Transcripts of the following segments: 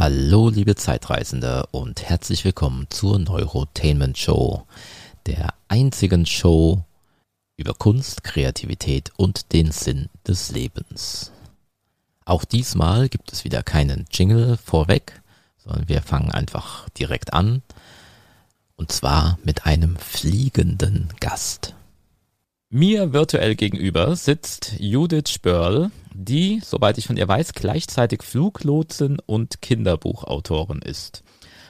Hallo, liebe Zeitreisende und herzlich willkommen zur Neurotainment Show, der einzigen Show über Kunst, Kreativität und den Sinn des Lebens. Auch diesmal gibt es wieder keinen Jingle vorweg, sondern wir fangen einfach direkt an. Und zwar mit einem fliegenden Gast. Mir virtuell gegenüber sitzt Judith Spörl, die, soweit ich von ihr weiß, gleichzeitig Fluglotsin und Kinderbuchautorin ist.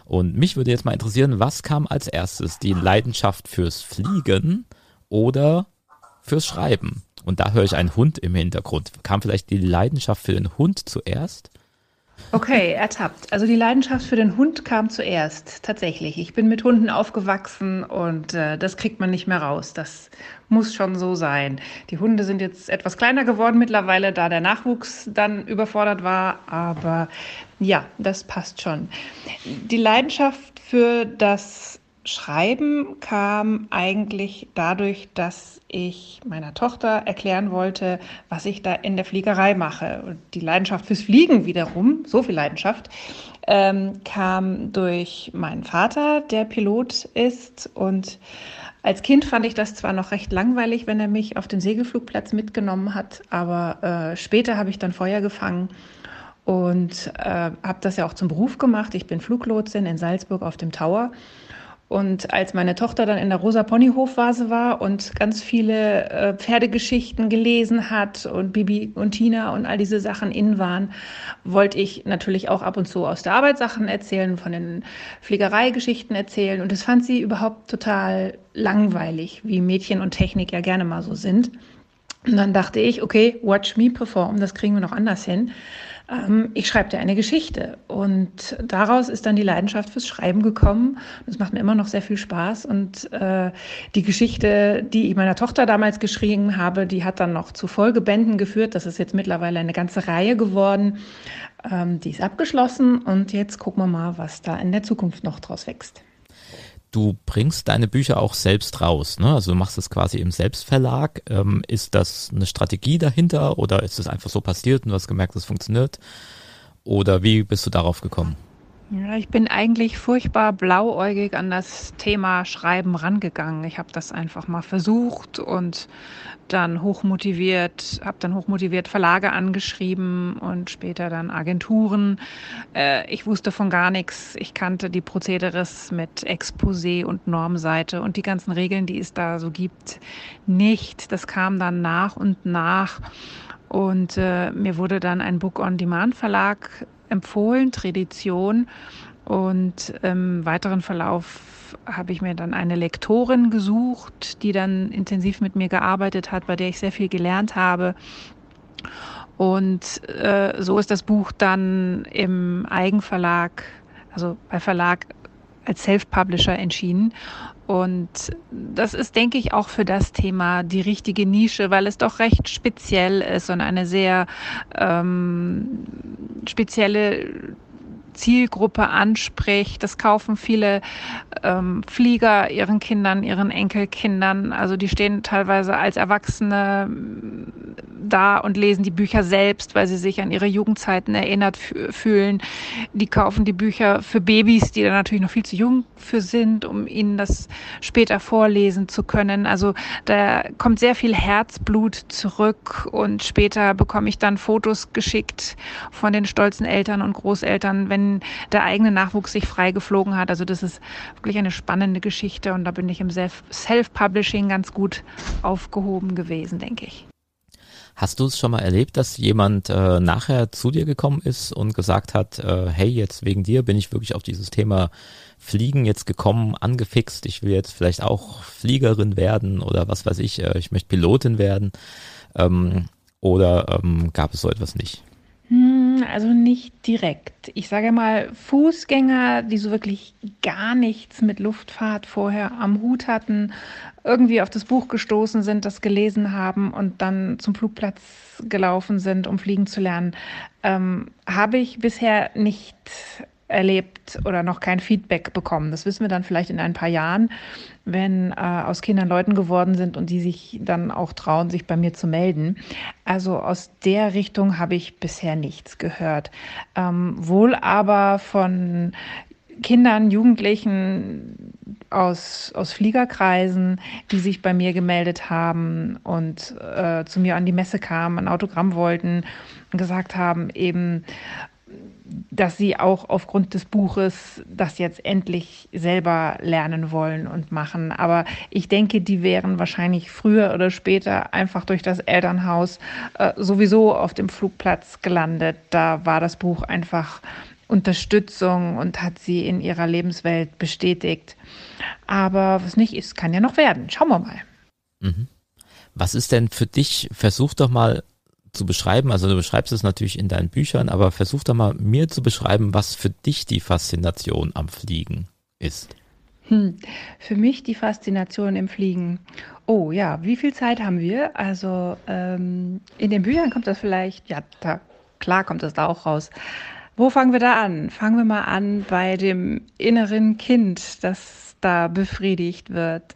Und mich würde jetzt mal interessieren, was kam als erstes? Die Leidenschaft fürs Fliegen oder fürs Schreiben? Und da höre ich einen Hund im Hintergrund. Kam vielleicht die Leidenschaft für den Hund zuerst? Okay, ertappt. Also die Leidenschaft für den Hund kam zuerst, tatsächlich. Ich bin mit Hunden aufgewachsen und äh, das kriegt man nicht mehr raus. Das muss schon so sein. Die Hunde sind jetzt etwas kleiner geworden mittlerweile, da der Nachwuchs dann überfordert war. Aber ja, das passt schon. Die Leidenschaft für das Schreiben kam eigentlich dadurch, dass ich meiner Tochter erklären wollte, was ich da in der Fliegerei mache. Und die Leidenschaft fürs Fliegen wiederum, so viel Leidenschaft, ähm, kam durch meinen Vater, der Pilot ist. Und als Kind fand ich das zwar noch recht langweilig, wenn er mich auf den Segelflugplatz mitgenommen hat, aber äh, später habe ich dann Feuer gefangen und äh, habe das ja auch zum Beruf gemacht. Ich bin Fluglotsin in Salzburg auf dem Tower und als meine Tochter dann in der Rosa Ponyhofvase war und ganz viele äh, Pferdegeschichten gelesen hat und Bibi und Tina und all diese Sachen in waren, wollte ich natürlich auch ab und zu aus der Arbeit Sachen erzählen, von den Fliegereigeschichten erzählen. Und das fand sie überhaupt total langweilig, wie Mädchen und Technik ja gerne mal so sind. Und dann dachte ich, okay, watch me perform, das kriegen wir noch anders hin ähm, ich schreibe dir eine Geschichte. Und daraus ist dann die Leidenschaft fürs Schreiben gekommen. Das macht mir immer noch sehr viel Spaß. Und äh, die Geschichte, die ich meiner Tochter damals geschrieben habe, die hat dann noch zu Folgebänden geführt. Das ist jetzt mittlerweile eine ganze Reihe geworden. Ähm, die ist abgeschlossen und jetzt gucken wir mal, was da in der Zukunft noch draus wächst du bringst deine Bücher auch selbst raus, ne? Also du machst es quasi im Selbstverlag. Ähm, ist das eine Strategie dahinter oder ist es einfach so passiert und du hast gemerkt, es funktioniert? Oder wie bist du darauf gekommen? Ja, ich bin eigentlich furchtbar blauäugig an das Thema Schreiben rangegangen. Ich habe das einfach mal versucht und dann hochmotiviert, habe dann hochmotiviert Verlage angeschrieben und später dann Agenturen. Äh, ich wusste von gar nichts. Ich kannte die Prozederes mit Exposé und Normseite und die ganzen Regeln, die es da so gibt, nicht. Das kam dann nach und nach. Und äh, mir wurde dann ein Book-on-Demand-Verlag empfohlen, Tradition. Und im weiteren Verlauf habe ich mir dann eine Lektorin gesucht, die dann intensiv mit mir gearbeitet hat, bei der ich sehr viel gelernt habe. Und äh, so ist das Buch dann im Eigenverlag, also bei Verlag als Self-Publisher entschieden. Und das ist, denke ich, auch für das Thema die richtige Nische, weil es doch recht speziell ist und eine sehr ähm, spezielle Zielgruppe anspricht. Das kaufen viele ähm, Flieger ihren Kindern, ihren Enkelkindern. Also die stehen teilweise als Erwachsene mm, da und lesen die Bücher selbst, weil sie sich an ihre Jugendzeiten erinnert fühlen. Die kaufen die Bücher für Babys, die da natürlich noch viel zu jung für sind, um ihnen das später vorlesen zu können. Also da kommt sehr viel Herzblut zurück und später bekomme ich dann Fotos geschickt von den stolzen Eltern und Großeltern, wenn der eigene Nachwuchs sich freigeflogen hat. Also das ist wirklich eine spannende Geschichte und da bin ich im Self-Publishing ganz gut aufgehoben gewesen, denke ich. Hast du es schon mal erlebt, dass jemand äh, nachher zu dir gekommen ist und gesagt hat, äh, hey, jetzt wegen dir bin ich wirklich auf dieses Thema Fliegen jetzt gekommen, angefixt, ich will jetzt vielleicht auch Fliegerin werden oder was weiß ich, äh, ich möchte Pilotin werden. Ähm, oder ähm, gab es so etwas nicht? Hm, also nicht direkt. Ich sage mal, Fußgänger, die so wirklich gar nichts mit Luftfahrt vorher am Hut hatten, irgendwie auf das Buch gestoßen sind, das gelesen haben und dann zum Flugplatz gelaufen sind, um fliegen zu lernen, ähm, habe ich bisher nicht erlebt oder noch kein Feedback bekommen. Das wissen wir dann vielleicht in ein paar Jahren, wenn äh, aus Kindern Leuten geworden sind und die sich dann auch trauen, sich bei mir zu melden. Also aus der Richtung habe ich bisher nichts gehört. Ähm, wohl aber von Kindern, Jugendlichen aus, aus Fliegerkreisen, die sich bei mir gemeldet haben und äh, zu mir an die Messe kamen, ein Autogramm wollten und gesagt haben, eben, dass sie auch aufgrund des Buches das jetzt endlich selber lernen wollen und machen. Aber ich denke, die wären wahrscheinlich früher oder später einfach durch das Elternhaus äh, sowieso auf dem Flugplatz gelandet. Da war das Buch einfach Unterstützung und hat sie in ihrer Lebenswelt bestätigt. Aber was nicht ist, kann ja noch werden. Schauen wir mal. Mhm. Was ist denn für dich, versuch doch mal zu beschreiben, also du beschreibst es natürlich in deinen Büchern, aber versuch doch mal mir zu beschreiben, was für dich die Faszination am Fliegen ist. Hm. Für mich die Faszination im Fliegen. Oh ja, wie viel Zeit haben wir? Also ähm, in den Büchern kommt das vielleicht, ja, da, klar kommt das da auch raus. Wo fangen wir da an? Fangen wir mal an bei dem inneren Kind, das da befriedigt wird.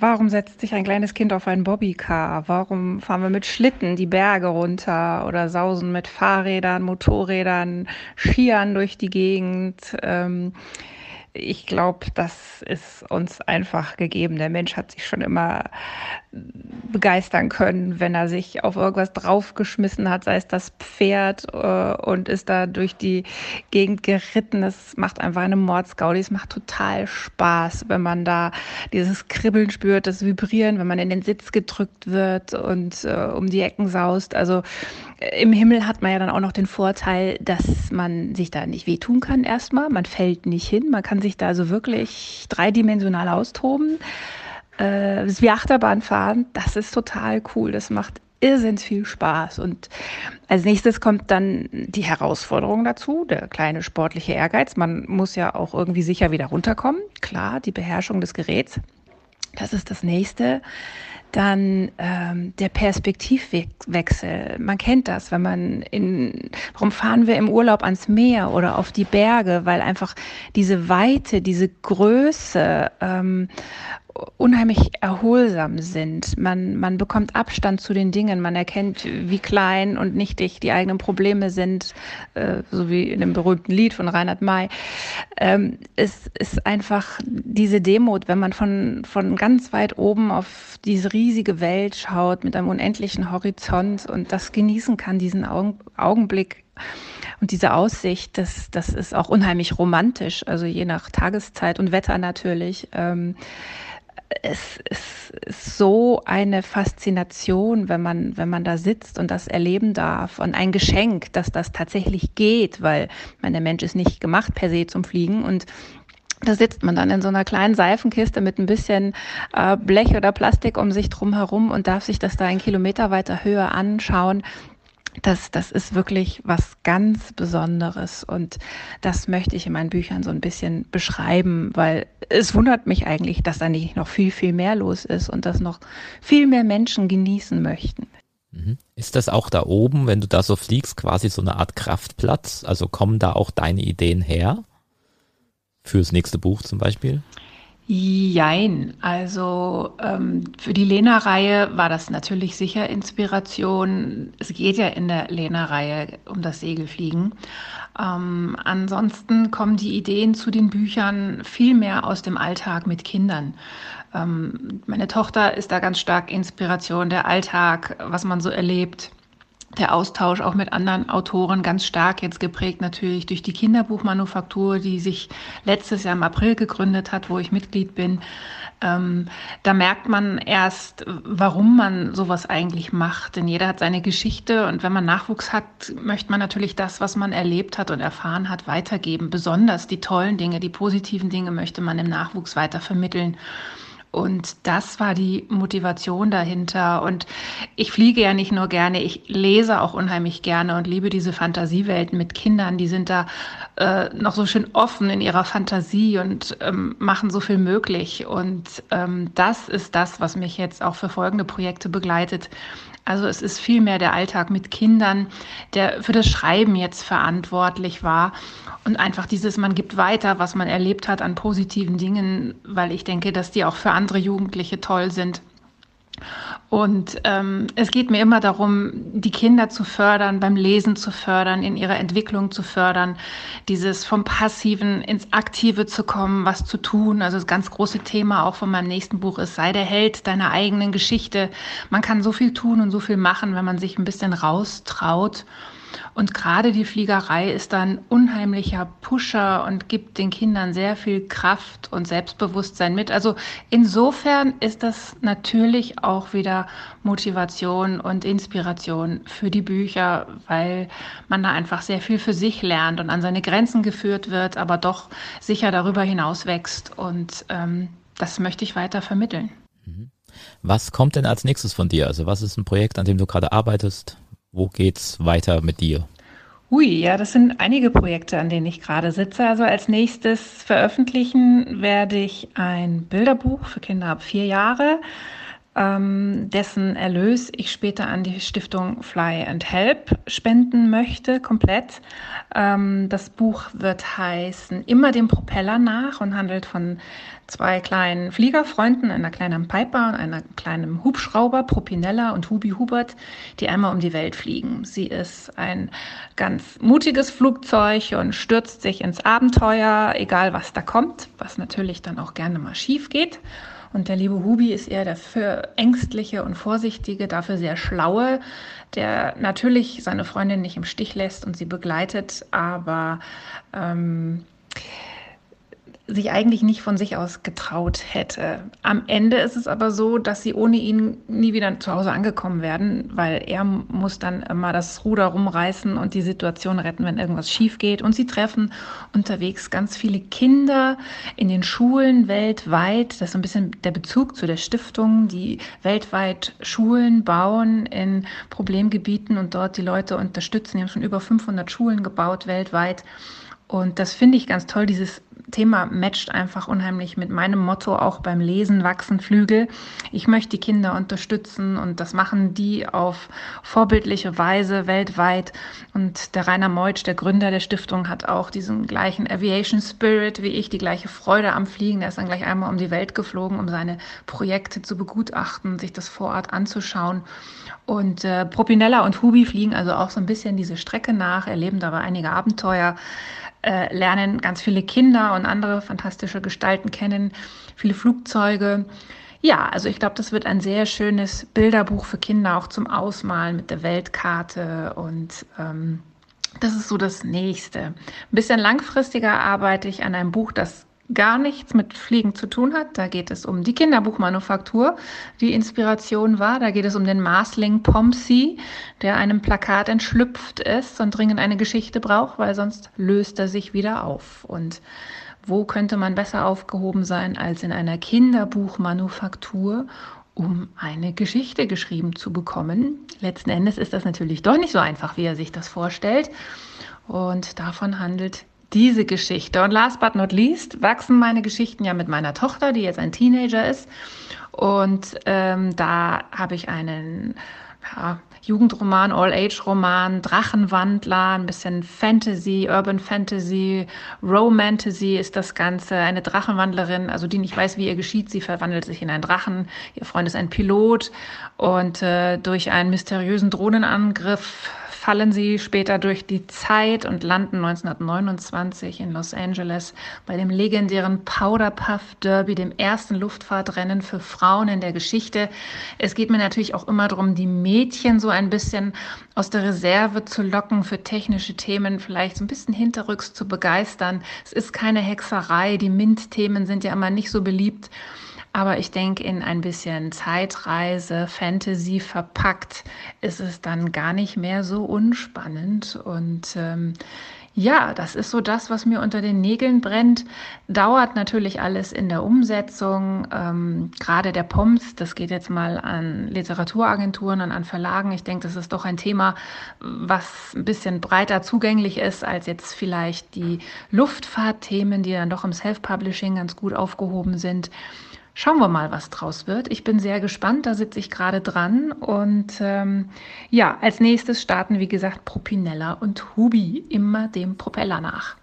Warum setzt sich ein kleines Kind auf ein Bobbycar? Warum fahren wir mit Schlitten die Berge runter oder sausen mit Fahrrädern, Motorrädern, Skiern durch die Gegend? Ähm, ich glaube, das ist uns einfach gegeben. Der Mensch hat sich schon immer begeistern können, wenn er sich auf irgendwas draufgeschmissen hat, sei es das Pferd äh, und ist da durch die Gegend geritten. Es macht einfach eine Mordsgaudi. Es macht total Spaß, wenn man da dieses Kribbeln spürt, das Vibrieren, wenn man in den Sitz gedrückt wird und äh, um die Ecken saust. Also im Himmel hat man ja dann auch noch den Vorteil, dass man sich da nicht wehtun kann erstmal. Man fällt nicht hin. Man kann sich da also wirklich dreidimensional austoben äh, wie Achterbahnfahren, das ist total cool. Das macht irrsinnig viel Spaß. Und als nächstes kommt dann die Herausforderung dazu, der kleine sportliche Ehrgeiz. Man muss ja auch irgendwie sicher wieder runterkommen. Klar, die Beherrschung des Geräts. Das ist das nächste. Dann ähm, der Perspektivwechsel. Man kennt das, wenn man in, warum fahren wir im Urlaub ans Meer oder auf die Berge, weil einfach diese Weite, diese Größe ähm, unheimlich erholsam sind. Man, man bekommt Abstand zu den Dingen, man erkennt, wie klein und nichtig die eigenen Probleme sind, äh, so wie in dem berühmten Lied von Reinhard May. Ähm, es ist einfach diese Demut, wenn man von, von ganz weit oben auf diese riesige Welt schaut mit einem unendlichen Horizont und das genießen kann, diesen Augenblick und diese Aussicht, das, das ist auch unheimlich romantisch, also je nach Tageszeit und Wetter natürlich. Ähm, es, ist so eine Faszination, wenn man, wenn man da sitzt und das erleben darf und ein Geschenk, dass das tatsächlich geht, weil mein, der Mensch ist nicht gemacht per se zum Fliegen und da sitzt man dann in so einer kleinen Seifenkiste mit ein bisschen äh, Blech oder Plastik um sich drum herum und darf sich das da einen Kilometer weiter Höhe anschauen das, das ist wirklich was ganz Besonderes und das möchte ich in meinen Büchern so ein bisschen beschreiben, weil es wundert mich eigentlich, dass da nicht noch viel, viel mehr los ist und dass noch viel mehr Menschen genießen möchten. Mhm. Ist das auch da oben, wenn du da so fliegst, quasi so eine Art Kraftplatz? Also kommen da auch deine Ideen her? Fürs nächste Buch zum Beispiel? Jein, also ähm, für die Lena-Reihe war das natürlich sicher Inspiration. Es geht ja in der Lena-Reihe um das Segelfliegen. Ähm, ansonsten kommen die Ideen zu den Büchern viel mehr aus dem Alltag mit Kindern. Ähm, meine Tochter ist da ganz stark Inspiration, der Alltag, was man so erlebt der Austausch auch mit anderen Autoren ganz stark jetzt geprägt natürlich durch die Kinderbuchmanufaktur, die sich letztes Jahr im April gegründet hat, wo ich Mitglied bin. Ähm, da merkt man erst, warum man sowas eigentlich macht. Denn jeder hat seine Geschichte und wenn man Nachwuchs hat, möchte man natürlich das, was man erlebt hat und erfahren hat, weitergeben. Besonders die tollen Dinge, die positiven Dinge möchte man im Nachwuchs weiter vermitteln. Und das war die Motivation dahinter. Und ich fliege ja nicht nur gerne, ich lese auch unheimlich gerne und liebe diese Fantasiewelten mit Kindern. Die sind da äh, noch so schön offen in ihrer Fantasie und ähm, machen so viel möglich. Und ähm, das ist das, was mich jetzt auch für folgende Projekte begleitet Also es ist vielmehr der Alltag mit Kindern, der für das Schreiben jetzt verantwortlich war. Und einfach dieses, man gibt weiter, was man erlebt hat an positiven Dingen, weil ich denke, dass die auch für andere Jugendliche toll sind. Und ähm, es geht mir immer darum, die Kinder zu fördern, beim Lesen zu fördern, in ihrer Entwicklung zu fördern, dieses vom Passiven ins Aktive zu kommen, was zu tun. Also das ganz große Thema auch von meinem nächsten Buch ist, sei der Held deiner eigenen Geschichte. Man kann so viel tun und so viel machen, wenn man sich ein bisschen raustraut. Und gerade die Fliegerei ist dann unheimlicher Pusher und gibt den Kindern sehr viel Kraft und Selbstbewusstsein mit. Also insofern ist das natürlich auch wieder Motivation und Inspiration für die Bücher, weil man da einfach sehr viel für sich lernt und an seine Grenzen geführt wird, aber doch sicher darüber hinaus wächst. Und ähm, das möchte ich weiter vermitteln. Mhm. Was kommt denn als nächstes von dir? Also was ist ein Projekt, an dem du gerade arbeitest? Wo geht's weiter mit dir? Ui, ja, das sind einige Projekte, an denen ich gerade sitze. Also als nächstes veröffentlichen werde ich ein Bilderbuch für Kinder ab vier Jahre, dessen Erlös ich später an die Stiftung Fly and Help spenden möchte, komplett. Ähm, das Buch wird heißen Immer dem Propeller nach und handelt von zwei kleinen Fliegerfreunden, einer kleinen Piper und einer kleinen Hubschrauber, Propinella und Hubi Hubert, die einmal um die Welt fliegen. Sie ist ein ganz mutiges Flugzeug und stürzt sich ins Abenteuer, egal was da kommt, was natürlich dann auch gerne mal schief geht. Und der liebe Hubi ist eher der ängstliche und vorsichtige, dafür sehr schlaue, der natürlich seine Freundin nicht im Stich lässt und sie begleitet, aber ähm, sich eigentlich nicht von sich aus getraut hätte. Am Ende ist es aber so, dass sie ohne ihn nie wieder zu Hause angekommen werden, weil er muss dann immer das Ruder rumreißen und die Situation retten, wenn irgendwas schief geht. Und sie treffen unterwegs ganz viele Kinder in den Schulen weltweit. Das ist so ein bisschen der Bezug zu der Stiftung, die weltweit Schulen bauen in Problemgebieten und dort die Leute unterstützen. Die haben schon über 500 Schulen gebaut weltweit. Und das finde ich ganz toll. Dieses Thema matcht einfach unheimlich mit meinem Motto auch beim Lesen wachsen Flügel. Ich möchte die Kinder unterstützen und das machen die auf vorbildliche Weise weltweit. Und der Rainer Meutsch, der Gründer der Stiftung, hat auch diesen gleichen Aviation Spirit wie ich, die gleiche Freude am Fliegen. Der ist dann gleich einmal um die Welt geflogen, um seine Projekte zu begutachten, sich das vor Ort anzuschauen. Und äh, Propinella und Hubi fliegen also auch so ein bisschen diese Strecke nach, erleben dabei einige Abenteuer äh, lernen ganz viele Kinder und andere fantastische Gestalten kennen, viele Flugzeuge. Ja, also ich glaube, das wird ein sehr schönes Bilderbuch für Kinder auch zum Ausmalen mit der Weltkarte und ähm, das ist so das Nächste. Ein bisschen langfristiger arbeite ich an einem Buch, das gar nichts mit Fliegen zu tun hat. Da geht es um die Kinderbuchmanufaktur, die Inspiration war. Da geht es um den Marsling Pomsey, der einem Plakat entschlüpft ist und dringend eine Geschichte braucht, weil sonst löst er sich wieder auf. Und wo könnte man besser aufgehoben sein als in einer Kinderbuchmanufaktur, um eine Geschichte geschrieben zu bekommen? Letzten Endes ist das natürlich doch nicht so einfach, wie er sich das vorstellt. Und davon handelt diese Geschichte. Und last but not least wachsen meine Geschichten ja mit meiner Tochter, die jetzt ein Teenager ist. Und ähm, da habe ich einen ja, Jugendroman, All-Age-Roman, Drachenwandler, ein bisschen Fantasy, Urban Fantasy, Romantasy ist das Ganze. Eine Drachenwandlerin, also die nicht weiß, wie ihr geschieht, sie verwandelt sich in einen Drachen. Ihr Freund ist ein Pilot und äh, durch einen mysteriösen Drohnenangriff fallen sie später durch die Zeit und landen 1929 in Los Angeles bei dem legendären Powder Puff Derby, dem ersten Luftfahrtrennen für Frauen in der Geschichte. Es geht mir natürlich auch immer darum, die Mädchen so ein bisschen aus der Reserve zu locken für technische Themen, vielleicht so ein bisschen hinterrücks zu begeistern. Es ist keine Hexerei, die MINT-Themen sind ja immer nicht so beliebt. Aber ich denke, in ein bisschen Zeitreise, Fantasy verpackt, ist es dann gar nicht mehr so unspannend. Und ähm, ja, das ist so das, was mir unter den Nägeln brennt. Dauert natürlich alles in der Umsetzung. Ähm, gerade der POMS, das geht jetzt mal an Literaturagenturen und an Verlagen. Ich denke, das ist doch ein Thema, was ein bisschen breiter zugänglich ist als jetzt vielleicht die Luftfahrtthemen, die dann doch im Self-Publishing ganz gut aufgehoben sind. Schauen wir mal, was draus wird. Ich bin sehr gespannt, da sitze ich gerade dran. Und ähm, ja, als nächstes starten, wie gesagt, Propinella und Hubi, immer dem Propeller nach.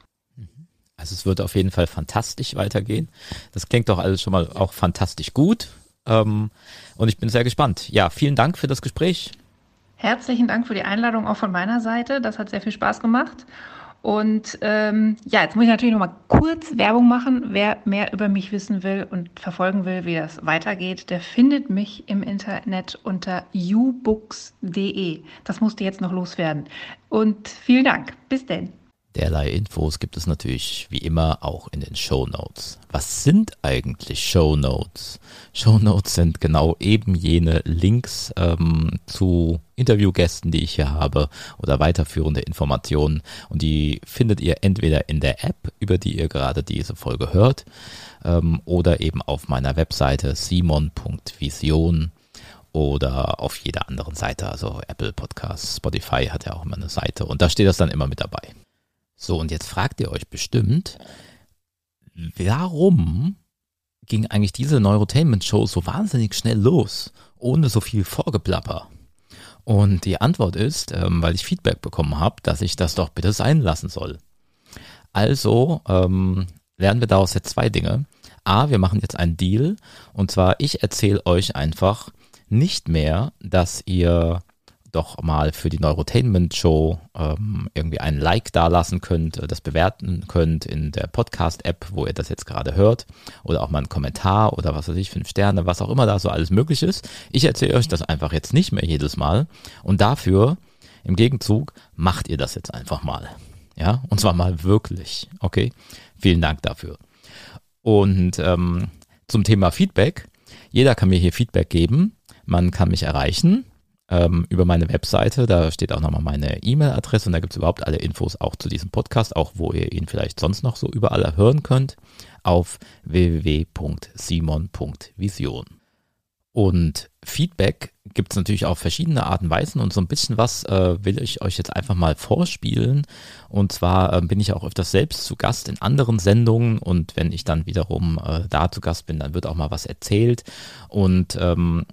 Also es wird auf jeden Fall fantastisch weitergehen. Das klingt doch alles schon mal auch fantastisch gut. Ähm, und ich bin sehr gespannt. Ja, vielen Dank für das Gespräch. Herzlichen Dank für die Einladung auch von meiner Seite. Das hat sehr viel Spaß gemacht. Und ähm, ja, jetzt muss ich natürlich noch mal kurz Werbung machen. Wer mehr über mich wissen will und verfolgen will, wie das weitergeht, der findet mich im Internet unter ubooks.de. Das musste jetzt noch loswerden. Und vielen Dank. Bis denn. Derlei Infos gibt es natürlich wie immer auch in den Show Notes. Was sind eigentlich Show Notes? Show Notes sind genau eben jene Links ähm, zu Interviewgästen, die ich hier habe oder weiterführende Informationen und die findet ihr entweder in der App, über die ihr gerade diese Folge hört, ähm, oder eben auf meiner Webseite simon.vision oder auf jeder anderen Seite, also Apple Podcasts, Spotify hat ja auch immer eine Seite und da steht das dann immer mit dabei. So, und jetzt fragt ihr euch bestimmt, warum ging eigentlich diese Neurotainment-Show so wahnsinnig schnell los, ohne so viel Vorgeplapper? Und die Antwort ist, ähm, weil ich Feedback bekommen habe, dass ich das doch bitte sein lassen soll. Also ähm, lernen wir daraus jetzt zwei Dinge. A, wir machen jetzt einen Deal. Und zwar, ich erzähle euch einfach nicht mehr, dass ihr doch mal für die Neurotainment Show ähm, irgendwie einen Like dalassen könnt, äh, das bewerten könnt in der Podcast-App, wo ihr das jetzt gerade hört, oder auch mal einen Kommentar oder was weiß ich, fünf Sterne, was auch immer da so alles möglich ist. Ich erzähle euch das einfach jetzt nicht mehr jedes Mal und dafür im Gegenzug macht ihr das jetzt einfach mal. Ja, und zwar mal wirklich. Okay, vielen Dank dafür. Und ähm, zum Thema Feedback. Jeder kann mir hier Feedback geben. Man kann mich erreichen ähm, über meine Webseite. Da steht auch nochmal meine E-Mail-Adresse und da gibt es überhaupt alle Infos auch zu diesem Podcast, auch wo ihr ihn vielleicht sonst noch so überall hören könnt, auf www.simon.vision. Und Feedback gibt es natürlich auf verschiedene Arten und Weisen und so ein bisschen was äh, will ich euch jetzt einfach mal vorspielen. Und zwar äh, bin ich auch öfters selbst zu Gast in anderen Sendungen und wenn ich dann wiederum äh, da zu Gast bin, dann wird auch mal was erzählt. Und ähm,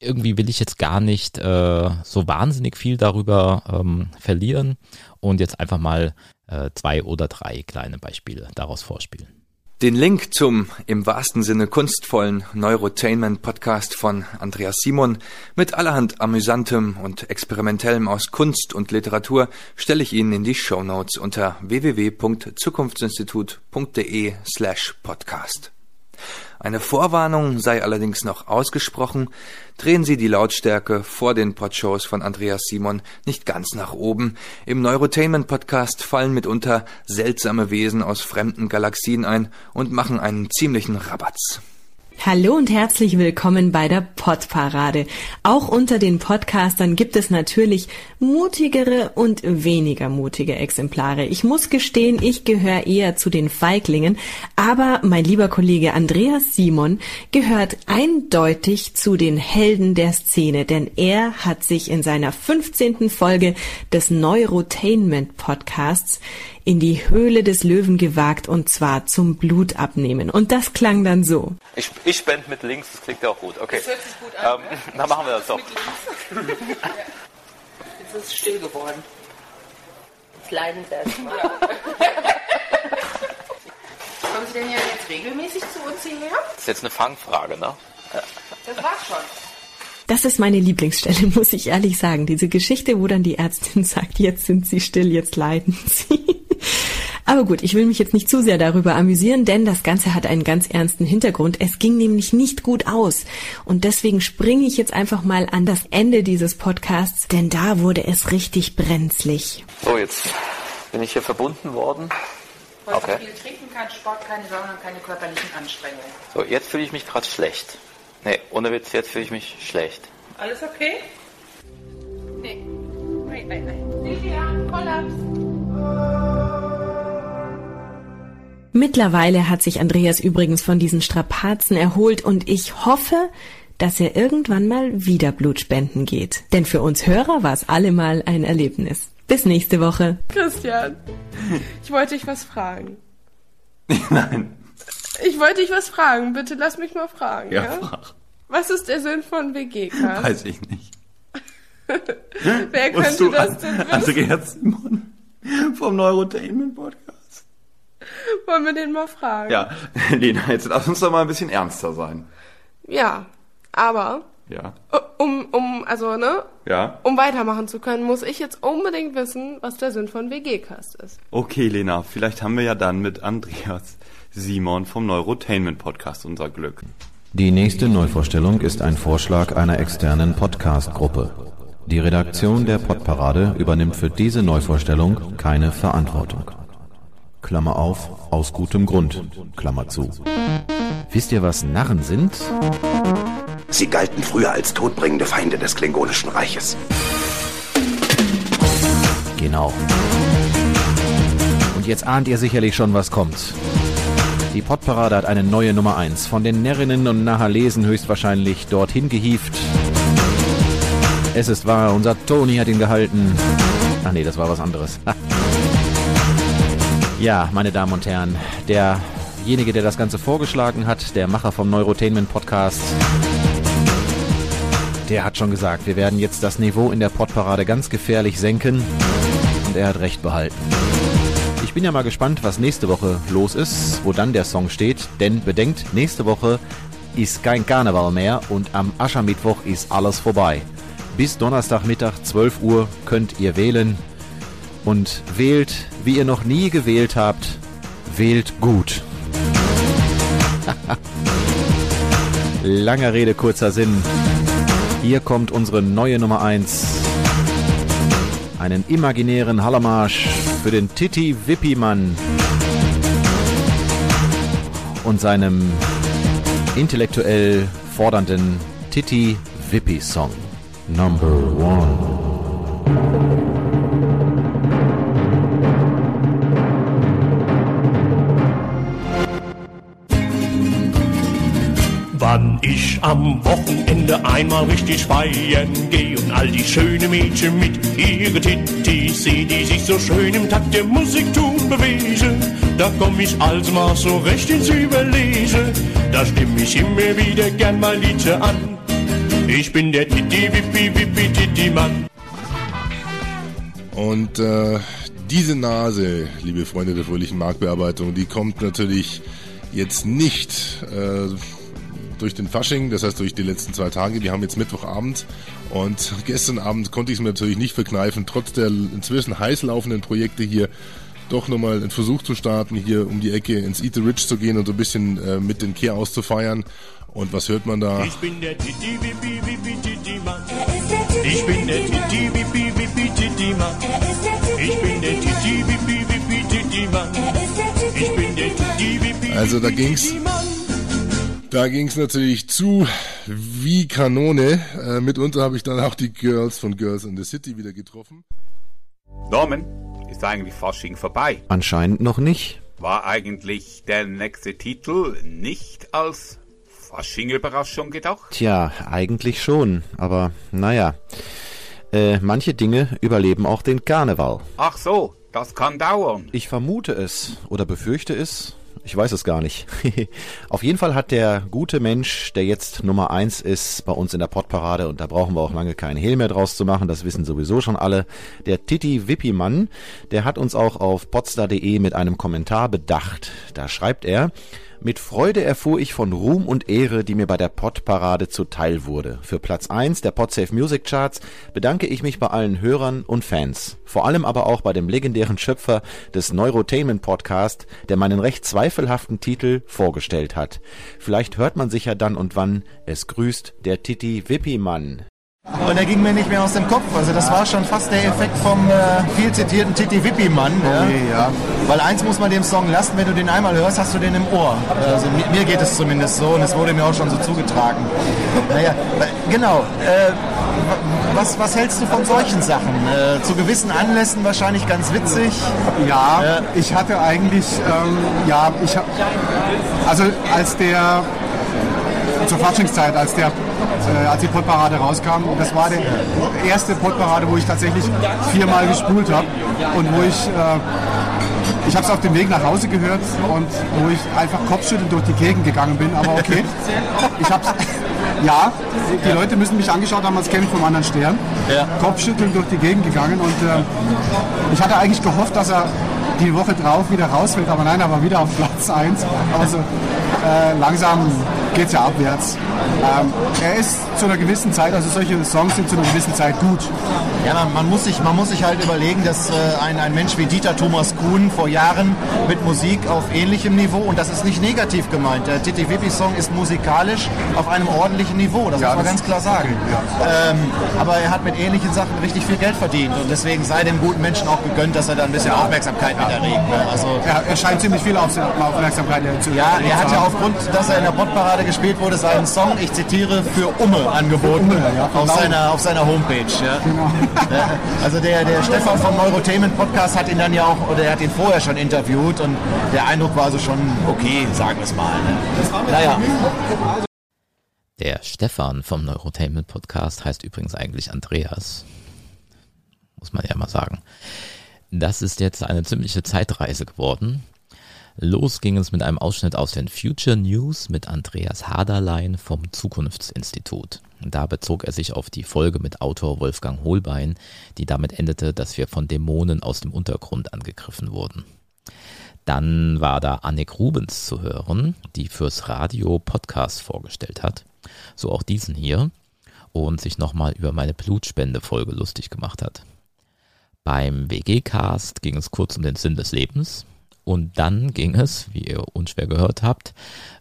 irgendwie will ich jetzt gar nicht äh, so wahnsinnig viel darüber ähm, verlieren und jetzt einfach mal äh, zwei oder drei kleine Beispiele daraus vorspielen. Den Link zum im wahrsten Sinne kunstvollen Neurotainment Podcast von Andreas Simon mit allerhand amüsantem und experimentellem aus Kunst und Literatur stelle ich Ihnen in die Show Notes unter www.zukunftsinstitut.de slash podcast. Eine Vorwarnung sei allerdings noch ausgesprochen, drehen Sie die Lautstärke vor den Podshows von Andreas Simon nicht ganz nach oben. Im Neurotainment Podcast fallen mitunter seltsame Wesen aus fremden Galaxien ein und machen einen ziemlichen Rabatz. Hallo und herzlich willkommen bei der Podparade. Auch unter den Podcastern gibt es natürlich mutigere und weniger mutige Exemplare. Ich muss gestehen, ich gehöre eher zu den Feiglingen, aber mein lieber Kollege Andreas Simon gehört eindeutig zu den Helden der Szene, denn er hat sich in seiner 15. Folge des Neurotainment Podcasts in die Höhle des Löwen gewagt und zwar zum Blutabnehmen. Und das klang dann so. Ich, ich spende mit links, das klingt ja auch gut. Okay. Das hört sich gut an. Ähm, ne? Dann machen wir das doch. Jetzt ist es still geworden. Jetzt leiden sie erstmal. Kommen Sie denn ja jetzt regelmäßig zu uns hierher? Das ist jetzt eine Fangfrage, ne? Das war's schon. Das ist meine Lieblingsstelle, muss ich ehrlich sagen. Diese Geschichte, wo dann die Ärztin sagt, jetzt sind Sie still, jetzt leiden Sie. Aber gut, ich will mich jetzt nicht zu sehr darüber amüsieren, denn das Ganze hat einen ganz ernsten Hintergrund. Es ging nämlich nicht gut aus. Und deswegen springe ich jetzt einfach mal an das Ende dieses Podcasts, denn da wurde es richtig brenzlig. So, jetzt bin ich hier verbunden worden. Heute Okay. viel trinken, kein Sport, keine Sauna, keine körperlichen Anstrengungen. So, jetzt fühle ich mich gerade schlecht. Nee, ohne Witz, jetzt fühle ich mich schlecht. Alles okay? Nee. Nein, nein, nein. Silvia, Kollaps. Mittlerweile hat sich Andreas übrigens von diesen Strapazen erholt und ich hoffe, dass er irgendwann mal wieder Blut spenden geht. Denn für uns Hörer war es allemal ein Erlebnis. Bis nächste Woche. Christian, ich wollte dich was fragen. Nein. Ich wollte dich was fragen. Bitte lass mich mal fragen. Ja, Ja, frag. Was ist der Sinn von WG-Cast? Weiß ich nicht. Wer könnte du das denn wissen? Andreas Simon vom Neurotainment Podcast. Wollen wir den mal fragen? Ja, Lena, jetzt lass uns doch mal ein bisschen ernster sein. Ja, aber Ja, um, um, also, ne? ja. Um weitermachen zu können, muss ich jetzt unbedingt wissen, was der Sinn von WG-Cast ist. Okay, Lena, vielleicht haben wir ja dann mit Andreas Simon vom Neurotainment Podcast unser Glück. Die nächste Neuvorstellung ist ein Vorschlag einer externen Podcast-Gruppe. Die Redaktion der Podparade übernimmt für diese Neuvorstellung keine Verantwortung. Klammer auf, aus gutem Grund, Klammer zu. Wisst ihr, was Narren sind? Sie galten früher als todbringende Feinde des Klingonischen Reiches. Genau. Und jetzt ahnt ihr sicherlich schon, was kommt. Die Podparade hat eine neue Nummer 1. Von den Närrinnen und Nahalesen höchstwahrscheinlich dorthin gehieft. Es ist wahr, unser Toni hat ihn gehalten. Ach nee, das war was anderes. ja, meine Damen und Herren, derjenige, der das Ganze vorgeschlagen hat, der Macher vom Neurotainment Podcast, der hat schon gesagt, wir werden jetzt das Niveau in der Podparade ganz gefährlich senken. Und er hat recht behalten. Ich bin ja mal gespannt, was nächste Woche los ist, wo dann der Song steht. Denn bedenkt, nächste Woche ist kein Karneval mehr und am Aschermittwoch ist alles vorbei. Bis Donnerstagmittag 12 Uhr könnt ihr wählen. Und wählt, wie ihr noch nie gewählt habt, wählt gut. Langer Rede, kurzer Sinn. Hier kommt unsere neue Nummer 1. Einen imaginären Hallermarsch für den Titi Wippi-Mann und seinem intellektuell fordernden Titi Wippi-Song. Number one. Am Wochenende einmal richtig feiern geh und all die schönen Mädchen mit ihren Tittis seh, die sich so schön im Takt der Musik tun bewegen, da komm ich also mal so recht ins Überlesen. Da stimm ich immer wieder gern mal Liedchen an. Ich bin der Titti Wippi Wippi Titti Mann. Und äh, diese Nase, liebe Freunde der fröhlichen Marktbearbeitung, die kommt natürlich jetzt nicht äh, durch den Fasching, das heißt durch die letzten zwei Tage. Wir haben jetzt Mittwochabend und gestern Abend konnte ich es mir natürlich nicht verkneifen, trotz der inzwischen heiß laufenden Projekte hier doch nochmal einen Versuch zu starten, hier um die Ecke ins Eat the Rich zu gehen und so ein bisschen äh, mit den Kehr auszufeiern. Und was hört man da? Ich bin der Titti Wippi Wippi Titti Mann. Ich bin der Titti Wippi Wippi Titti Mann. Ich bin der Titti Wippi Wippi Titti Mann. Ich bin der Titti Wippi Also da ging's da ging's natürlich zu wie Kanone. Äh, mitunter habe ich dann auch die Girls von Girls in the City wieder getroffen. Norman, ist eigentlich Fasching vorbei? Anscheinend noch nicht. War eigentlich der nächste Titel nicht als Fasching-Überraschung gedacht? Tja, eigentlich schon, aber naja. Äh, manche Dinge überleben auch den Karneval. Ach so, das kann dauern. Ich vermute es oder befürchte es. Ich weiß es gar nicht. Auf jeden Fall hat der gute Mensch, der jetzt Nummer eins ist bei uns in der Podparade, und da brauchen wir auch lange keinen Hehl mehr draus zu machen, das wissen sowieso schon alle, der Titi Wippi-Mann, der hat uns auch auf podstar.de mit einem Kommentar bedacht. Da schreibt er, mit Freude erfuhr ich von Ruhm und Ehre, die mir bei der Podparade zuteil wurde. Für Platz 1 der Podsafe Music Charts bedanke ich mich bei allen Hörern und Fans. Vor allem aber auch bei dem legendären Schöpfer des Neurotainment Podcast, der meinen recht zweifelhaften Titel vorgestellt hat. Vielleicht hört man sich ja dann und wann. Es grüßt der Titi Wippi-Mann. Und er ging mir nicht mehr aus dem Kopf. Also das war schon fast der Effekt vom äh, viel zitierten Titi Wippi-Mann. Ja? Okay, ja. Weil eins muss man dem Song lassen, wenn du den einmal hörst, hast du den im Ohr. Also mir, mir geht es zumindest so und es wurde mir auch schon so zugetragen. Naja, äh, genau. Äh, was, was hältst du von solchen Sachen? Äh, zu gewissen Anlässen wahrscheinlich ganz witzig. Ja, ich hatte eigentlich, ähm, ja, ich hab, also als der zur Faschingszeit, als, der, äh, als die Podparade rauskam. Das war der erste Podparade, wo ich tatsächlich viermal gespult habe und wo ich äh, ich habe es auf dem Weg nach Hause gehört und wo ich einfach kopfschüttelnd durch die Gegend gegangen bin, aber okay. Ich hab's, ja, die Leute müssen mich angeschaut haben, als käme ich vom anderen Stern. Ja. Kopfschüttelnd durch die Gegend gegangen und äh, ich hatte eigentlich gehofft, dass er die Woche drauf wieder rausfällt, aber nein, er war wieder auf Platz 1. Also äh, langsam geht es ja abwärts. Ähm, er ist zu einer gewissen Zeit, also solche Songs sind zu einer gewissen Zeit gut. Ja, man, man, muss, sich, man muss sich halt überlegen, dass äh, ein, ein Mensch wie Dieter Thomas Kuhn vor Jahren mit Musik auf ähnlichem Niveau, und das ist nicht negativ gemeint, der Titi Wippi Song ist musikalisch auf einem ordentlichen Niveau, das Ja, muss man das- ganz klar sagen. Ähm, aber er hat mit ähnlichen Sachen richtig viel Geld verdient und deswegen sei dem guten Menschen auch gegönnt, dass er da ein bisschen Aufmerksamkeit mit erregt. Ne? Also, Er, er scheint ziemlich viel Aufmerksamkeit zu ja, er hat ja aufgrund, dass er in der Pottparade gespielt wurde, seinen Song, ich zitiere, für Umme angeboten Umme, ja, auf, seiner, auf seiner Homepage. Ja. Genau. Also der, der Stefan vom Neurotainment Podcast hat ihn dann ja auch, oder er hat ihn vorher schon interviewt und der Eindruck war also schon okay, sagen wir es mal. Ne? Naja, Der Stefan vom Neurotainment Podcast heißt übrigens eigentlich Andreas. Muss man ja mal sagen. Das ist jetzt eine ziemliche Zeitreise geworden. Los ging es mit einem Ausschnitt aus den Future News mit Andreas Haderlein vom Zukunftsinstitut. Da bezog er sich auf die Folge mit Autor Wolfgang Holbein, die damit endete, dass wir von Dämonen aus dem Untergrund angegriffen wurden. Dann war da Annik Rubens zu hören, die fürs Radio Podcast vorgestellt hat. So auch diesen hier. Und sich nochmal über meine Blutspende-Folge lustig gemacht hat. Beim WG-Cast ging es kurz um den Sinn des Lebens. Und dann ging es, wie ihr unschwer gehört habt,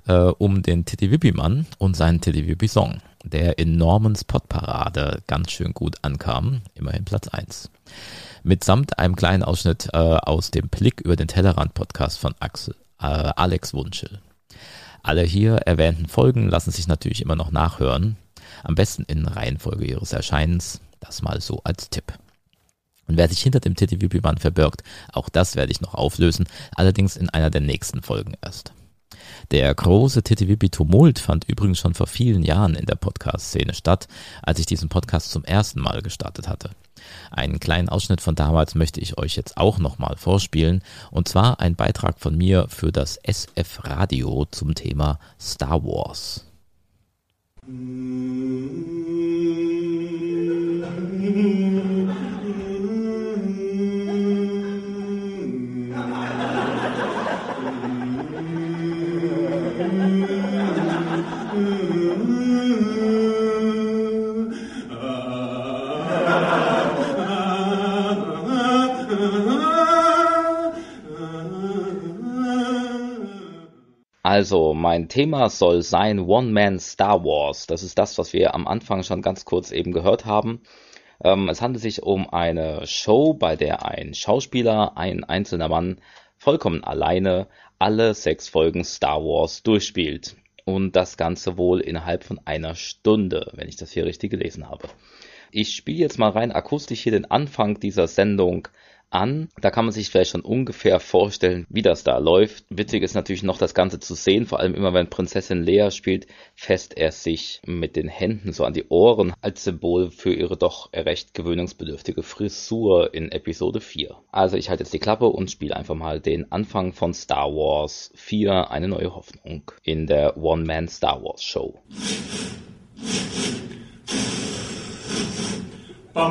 äh, um den Titi Wippi-Mann und seinen Titi Wippi-Song, der in Normans Podparade ganz schön gut ankam, immerhin Platz 1 mitsamt einem kleinen Ausschnitt äh, aus dem Blick über den Tellerrand-Podcast von Axel, äh, Alex Wunschel. Alle hier erwähnten Folgen lassen sich natürlich immer noch nachhören, am besten in Reihenfolge ihres Erscheinens, das mal so als Tipp. Und wer sich hinter dem TTVP-Band verbirgt, auch das werde ich noch auflösen, allerdings in einer der nächsten Folgen erst. Der große TTVP-Tumult fand übrigens schon vor vielen Jahren in der Podcast-Szene statt, als ich diesen Podcast zum ersten Mal gestartet hatte. Einen kleinen Ausschnitt von damals möchte ich euch jetzt auch nochmal vorspielen, und zwar ein Beitrag von mir für das SF Radio zum Thema Star Wars. Also, mein Thema soll sein One Man Star Wars. Das ist das, was wir am Anfang schon ganz kurz eben gehört haben. Ähm, es handelt sich um eine Show, bei der ein Schauspieler, ein einzelner Mann, vollkommen alleine alle sechs Folgen Star Wars durchspielt. Und das Ganze wohl innerhalb von einer Stunde, wenn ich das hier richtig gelesen habe. Ich spiele jetzt mal rein akustisch hier den Anfang dieser Sendung an. Da kann man sich vielleicht schon ungefähr vorstellen, wie das da läuft. Witzig ist natürlich noch das Ganze zu sehen, vor allem immer wenn Prinzessin Leia spielt, fässt er sich mit den Händen so an die Ohren als Symbol für ihre doch recht gewöhnungsbedürftige Frisur in Episode 4. Also ich halte jetzt die Klappe und spiele einfach mal den Anfang von Star Wars 4, eine neue Hoffnung in der One-Man Star Wars Show. A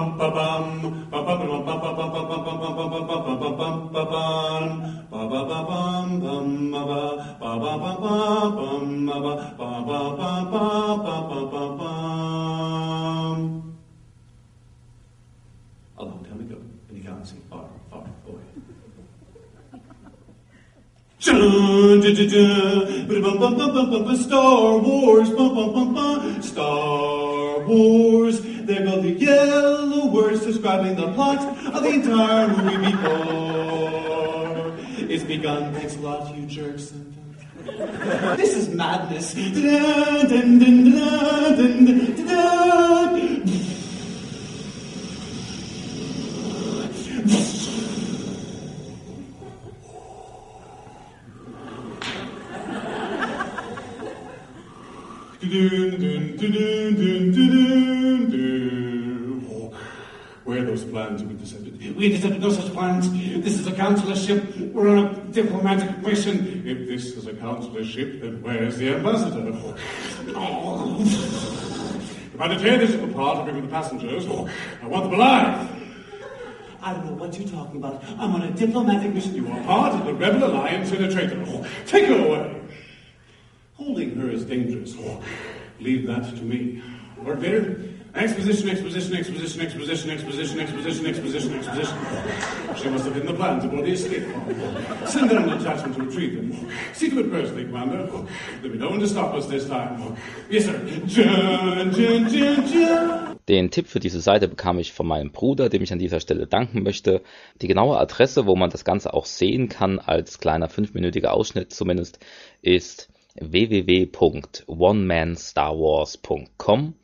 long time ago, in a galaxy far, far away. Star Wars. Star Wars. There go the yellow words describing the plot of the entire movie before it's begun. Thanks a lot, you jerks. This is madness. Dun. are those plans been intercepted. We intercepted no such plans. This is a consular ship. We're on a diplomatic mission. If this is a consular ship, then where's the ambassador? Commander Ted is apart, bring the passengers. I want them alive. I don't know what you're talking about. I'm on a diplomatic mission. You are part of the Rebel Alliance and a traitor. Take her away. Holding her is dangerous. Leave that to me. Lord Vader, exposition, exposition, exposition, exposition, exposition, exposition, exposition, exposition. She must have hidden the plans aboard the escape. Send her an detachment to retrieve them. See personally, Commander. There'll be no one to stop us this time. Yes, sir. Den Tipp für diese Seite bekam ich von meinem Bruder, dem ich an dieser Stelle danken möchte. Die genaue Adresse, wo man das Ganze auch sehen kann, als kleiner fünfminütiger Ausschnitt zumindest, ist www.onemanstarwars.com.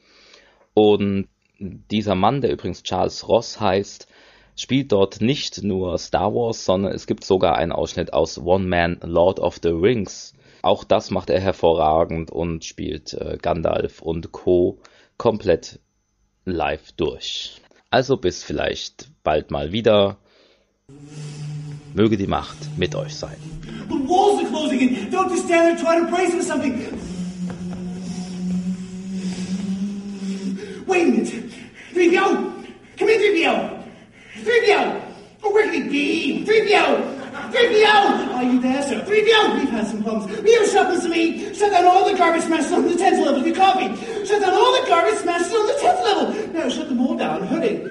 Und dieser Mann, der übrigens Charles Ross heißt, spielt dort nicht nur Star Wars, sondern es gibt sogar einen Ausschnitt aus One Man Lord of the Rings. Auch das macht er hervorragend und spielt äh, Gandalf und Co. komplett live durch. Also bis vielleicht bald mal wieder. Möge die Macht mit euch sein. The walls are closing in. Don't just stand there trying to brace for something. Wait a minute. 3PO! Come in, 3PO! 3PO! Oh, where can he be? 3PO! 3PO! Are you there, sir? 3PO! We've had some problems. We have shipments to meet. Shut down all the garbage smashes on the 10th level. You copy? Shut down all the garbage smashes on the 10th level. Now shut them all down. Hurry.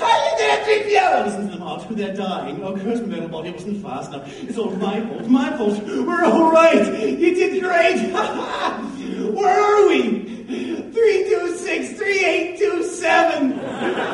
How you dare keep yelling? Isn't hard? They're dying. Oh, curtain metal body wasn't fast enough. It's all my fault. My fault. We're all right. You did great. Where are we? Three two six three eight two seven.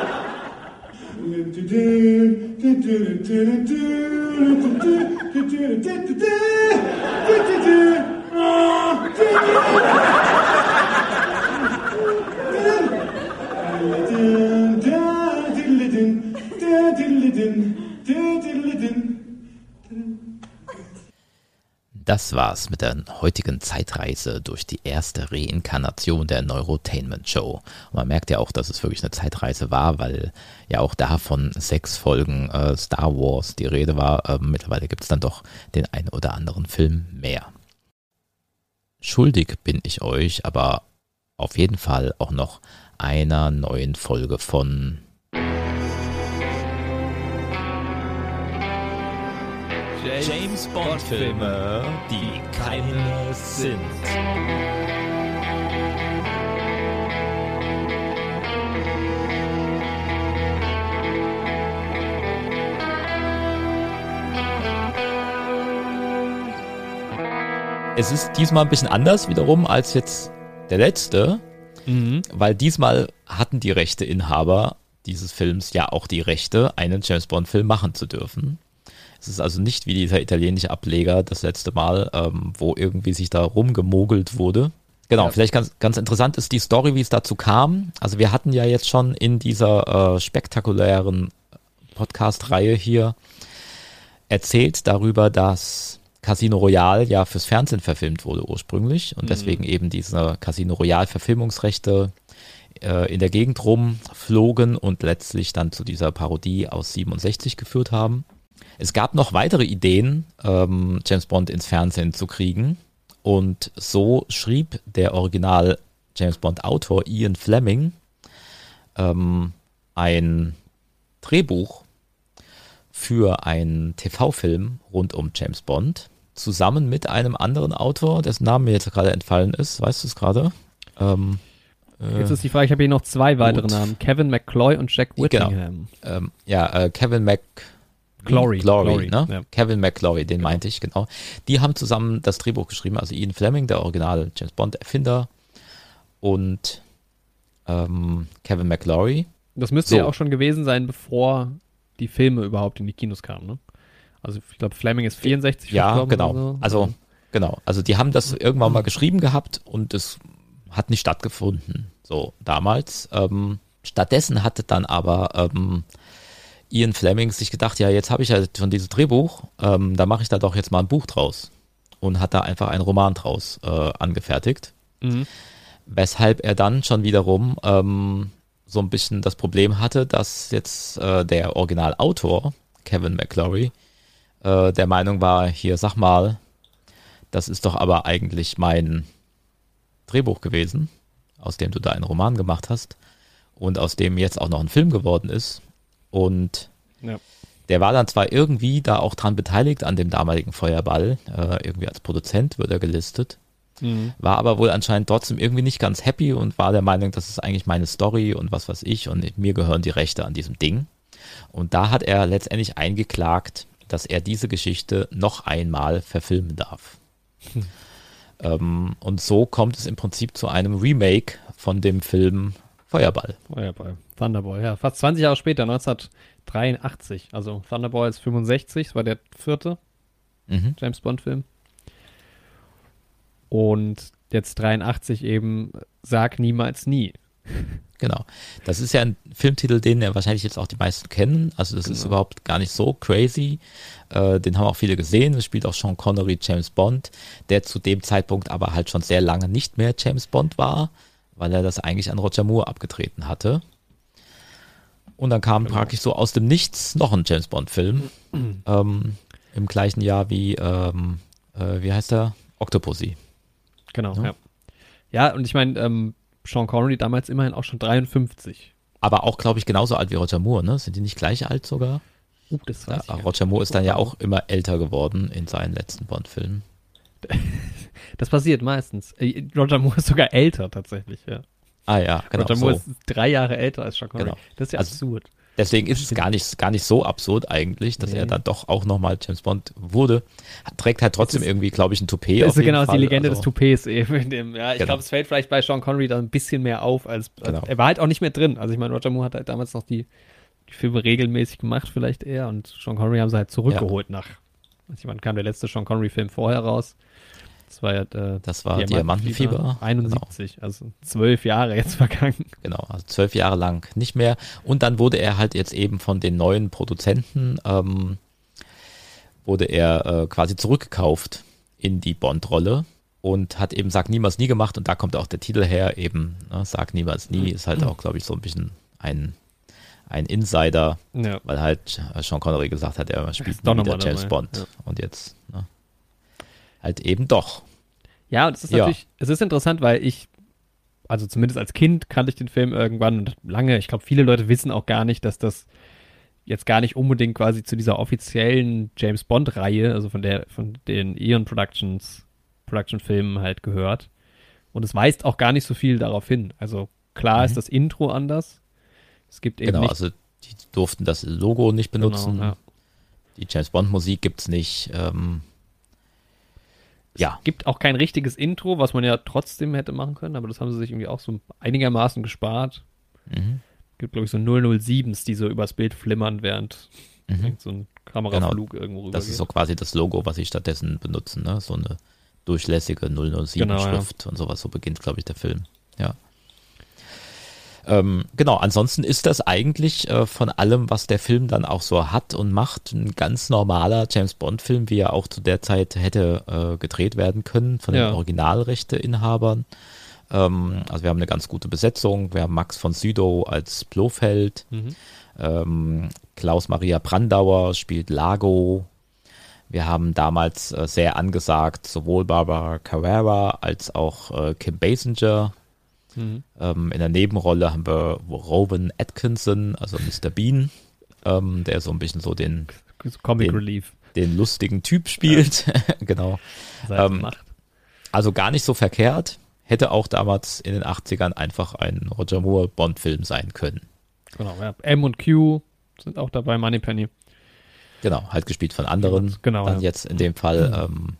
Das war's mit der heutigen Zeitreise durch die erste Reinkarnation der Neurotainment Show. Und man merkt ja auch, dass es wirklich eine Zeitreise war, weil ja auch da von sechs Folgen äh, Star Wars die Rede war. Äh, mittlerweile gibt's dann doch den einen oder anderen Film mehr. Schuldig bin ich euch aber auf jeden Fall auch noch einer neuen Folge von James Bond Filme, die keine sind. Es ist diesmal ein bisschen anders wiederum als jetzt der letzte, Mhm. weil diesmal hatten die Rechteinhaber dieses Films ja auch die Rechte, einen James Bond Film machen zu dürfen. Es ist also nicht wie dieser italienische Ableger das letzte Mal, ähm, wo irgendwie sich da rumgemogelt wurde. Genau, Ja. vielleicht ganz, ganz interessant ist die Story, wie es dazu kam. Also wir hatten ja jetzt schon in dieser äh, spektakulären Podcast-Reihe hier erzählt darüber, dass Casino Royale ja fürs Fernsehen verfilmt wurde ursprünglich und Mhm. deswegen eben diese Casino Royale Verfilmungsrechte äh, in der Gegend rumflogen und letztlich dann zu dieser Parodie aus 67 geführt haben. Es gab noch weitere Ideen, ähm, James Bond ins Fernsehen zu kriegen. Und so schrieb der Original James Bond Autor Ian Fleming ähm, ein Drehbuch für einen TV-Film rund um James Bond, zusammen mit einem anderen Autor, dessen Name mir jetzt gerade entfallen ist. Weißt du es gerade? Ähm, äh, Jetzt ist die Frage, ich habe hier noch zwei weitere. Namen. Kevin McCloy und Jack Whittingham. Genau. Ähm, ja, äh, Kevin Mc Glory, Glory, Glory, ne? ja. Kevin McClory, den meinte ich, genau. Die haben zusammen das Drehbuch geschrieben, also Ian Fleming, der Original James Bond Erfinder und ähm, Kevin McClory. Das müsste So. ja auch schon gewesen sein, bevor die Filme überhaupt in die Kinos kamen, ne? Also ich glaube, Fleming ist 64 Ja, genau. oder so. Also, genau. Also die haben das irgendwann mal geschrieben gehabt und es hat nicht stattgefunden, so damals. Ähm, stattdessen hatte dann aber ähm, Ian Fleming sich gedacht, ja, jetzt habe ich ja schon dieses Drehbuch, ähm, da mache ich da doch jetzt mal ein Buch draus. Und hat da einfach einen Roman draus äh, angefertigt. Mhm. Weshalb er dann schon wiederum ähm, so ein bisschen das Problem hatte, dass jetzt äh, der Originalautor, Kevin McClory, äh, der Meinung war, hier sag mal, das ist doch aber eigentlich mein Drehbuch gewesen, aus dem du da einen Roman gemacht hast und aus dem jetzt auch noch ein Film geworden ist. Und Ja. der war dann zwar irgendwie da auch dran beteiligt an dem damaligen Feuerball, äh, irgendwie als Produzent wird er gelistet, Mhm. war aber wohl anscheinend trotzdem irgendwie nicht ganz happy und war der Meinung, das ist eigentlich meine Story und was weiß ich und mir gehören die Rechte an diesem Ding. Und da hat er letztendlich eingeklagt, dass er diese Geschichte noch einmal verfilmen darf. Hm. Ähm, und so kommt es im Prinzip zu einem Remake von dem Film Feuerball. Feuerball. Thunderball, ja. Fast 20 Jahre später, 1983. Also Thunderball ist 65, das war der vierte Mhm. James Bond-Film. Und jetzt 83 eben Sag niemals nie. Genau. Das ist ja ein Filmtitel, den ja wahrscheinlich jetzt auch die meisten kennen. Also das ist Genau. überhaupt gar nicht so crazy. Äh, den haben auch viele gesehen. Es spielt auch Sean Connery James Bond, der zu dem Zeitpunkt aber halt schon sehr lange nicht mehr James Bond war, weil er das eigentlich an Roger Moore abgetreten hatte. Und dann kam praktisch so aus dem Nichts noch ein James Bond-Film. ähm, Im gleichen Jahr wie, ähm, äh, wie heißt der? Octopussy. Genau, Ja. ja. Ja, und ich meine, ähm, Sean Connery damals immerhin auch schon 53. Aber auch, glaube ich, genauso alt wie Roger Moore, ne? Sind die nicht gleich alt sogar? Uh, das weiß ja, Roger Moore ist dann ja auch immer älter geworden in seinen letzten Bond-Filmen. Das passiert meistens. Äh, Roger Moore ist sogar älter tatsächlich, ja. Ah ja, genau. Roger Moore so. ist drei Jahre älter als Sean Connery. Genau. Das ist ja Also, absurd. Deswegen ist es gar nicht, gar nicht so absurd eigentlich, dass Nee. er dann doch auch nochmal James Bond wurde. Trägt halt trotzdem ist- irgendwie, glaube ich, ein Toupet. Das ist genau ist die Fall. Legende also, des Toupets eben. In dem, ja, ich Genau. glaube, es fällt vielleicht bei Sean Connery dann ein bisschen mehr auf, als, als Genau. er war halt auch nicht mehr drin. Also ich meine, Roger Moore hat halt damals noch die, die Filme regelmäßig gemacht, vielleicht eher, und Sean Connery haben sie halt zurückgeholt nach. Also ich meine, kam der letzte Sean Connery-Film vorher raus. Das war ja äh, Das war Diamantenfieber. 71, also zwölf Jahre jetzt vergangen. Genau, also zwölf Jahre lang nicht mehr. Und dann wurde er halt jetzt eben von den neuen Produzenten, ähm, wurde er äh, quasi zurückgekauft in die Bond-Rolle und hat eben Sag niemals nie gemacht und da kommt auch der Titel her, eben ne, Sag niemals nie ist halt auch, glaube ich, so ein bisschen ein, ein Insider, Ja. weil halt Sean Connery gesagt hat, er spielt nie wieder James dabei, Bond ja. und jetzt ne, halt eben doch. Ja, und es ist Ja. natürlich, es ist interessant, weil ich, also zumindest als Kind kannte ich den Film irgendwann und lange, ich glaube, viele Leute wissen auch gar nicht, dass das jetzt gar nicht unbedingt quasi zu dieser offiziellen James Bond-Reihe, also von der, von den Eon Productions, Production-Filmen halt gehört. Und es weist auch gar nicht so viel darauf hin. Also klar Mhm. ist das Intro anders. Es gibt eben Genau, nicht, also die durften das Logo nicht benutzen. Genau, ja. Die James Bond Musik gibt's nicht. Ähm, ja, gibt auch kein richtiges Intro, was man ja trotzdem hätte machen können, aber das haben sie sich irgendwie auch so einigermaßen gespart. Mhm. Gibt, glaube ich, so 007s, die so übers Bild flimmern, während Mhm. so ein Kameraflug irgendwo rüber das ist so quasi das Logo, was sie stattdessen benutzen, ne? So eine durchlässige 007 Genau, ja. Und sowas. So beginnt, glaube ich, der Film. Ja. Ähm, genau, ansonsten ist das eigentlich äh, von allem, was der Film dann auch so hat und macht, ein ganz normaler James Bond-Film, wie er auch zu der Zeit hätte äh, gedreht werden können von den Ja. Originalrechteinhabern. Ähm, also wir haben eine ganz gute Besetzung. Wir haben Max von Sydow als Blofeld. Mhm. Ähm, Klaus-Maria Brandauer spielt Lago. Wir haben damals äh, sehr angesagt sowohl Barbara Carrera als auch äh, Kim Basinger. Mhm. Ähm, in der Nebenrolle haben wir Rowan Atkinson, also Mr. Bean, ähm, der so ein bisschen so den, Comic den, Relief. den lustigen Typ spielt. genau. Er jetzt Ähm, also gar nicht so verkehrt. Hätte auch damals in den 80ern einfach ein Roger Moore Bond-Film sein können. Genau, ja. M und Q sind auch dabei, Moneypenny. Genau, halt gespielt von anderen. Genau, Dann ja. jetzt in dem Fall. Ähm,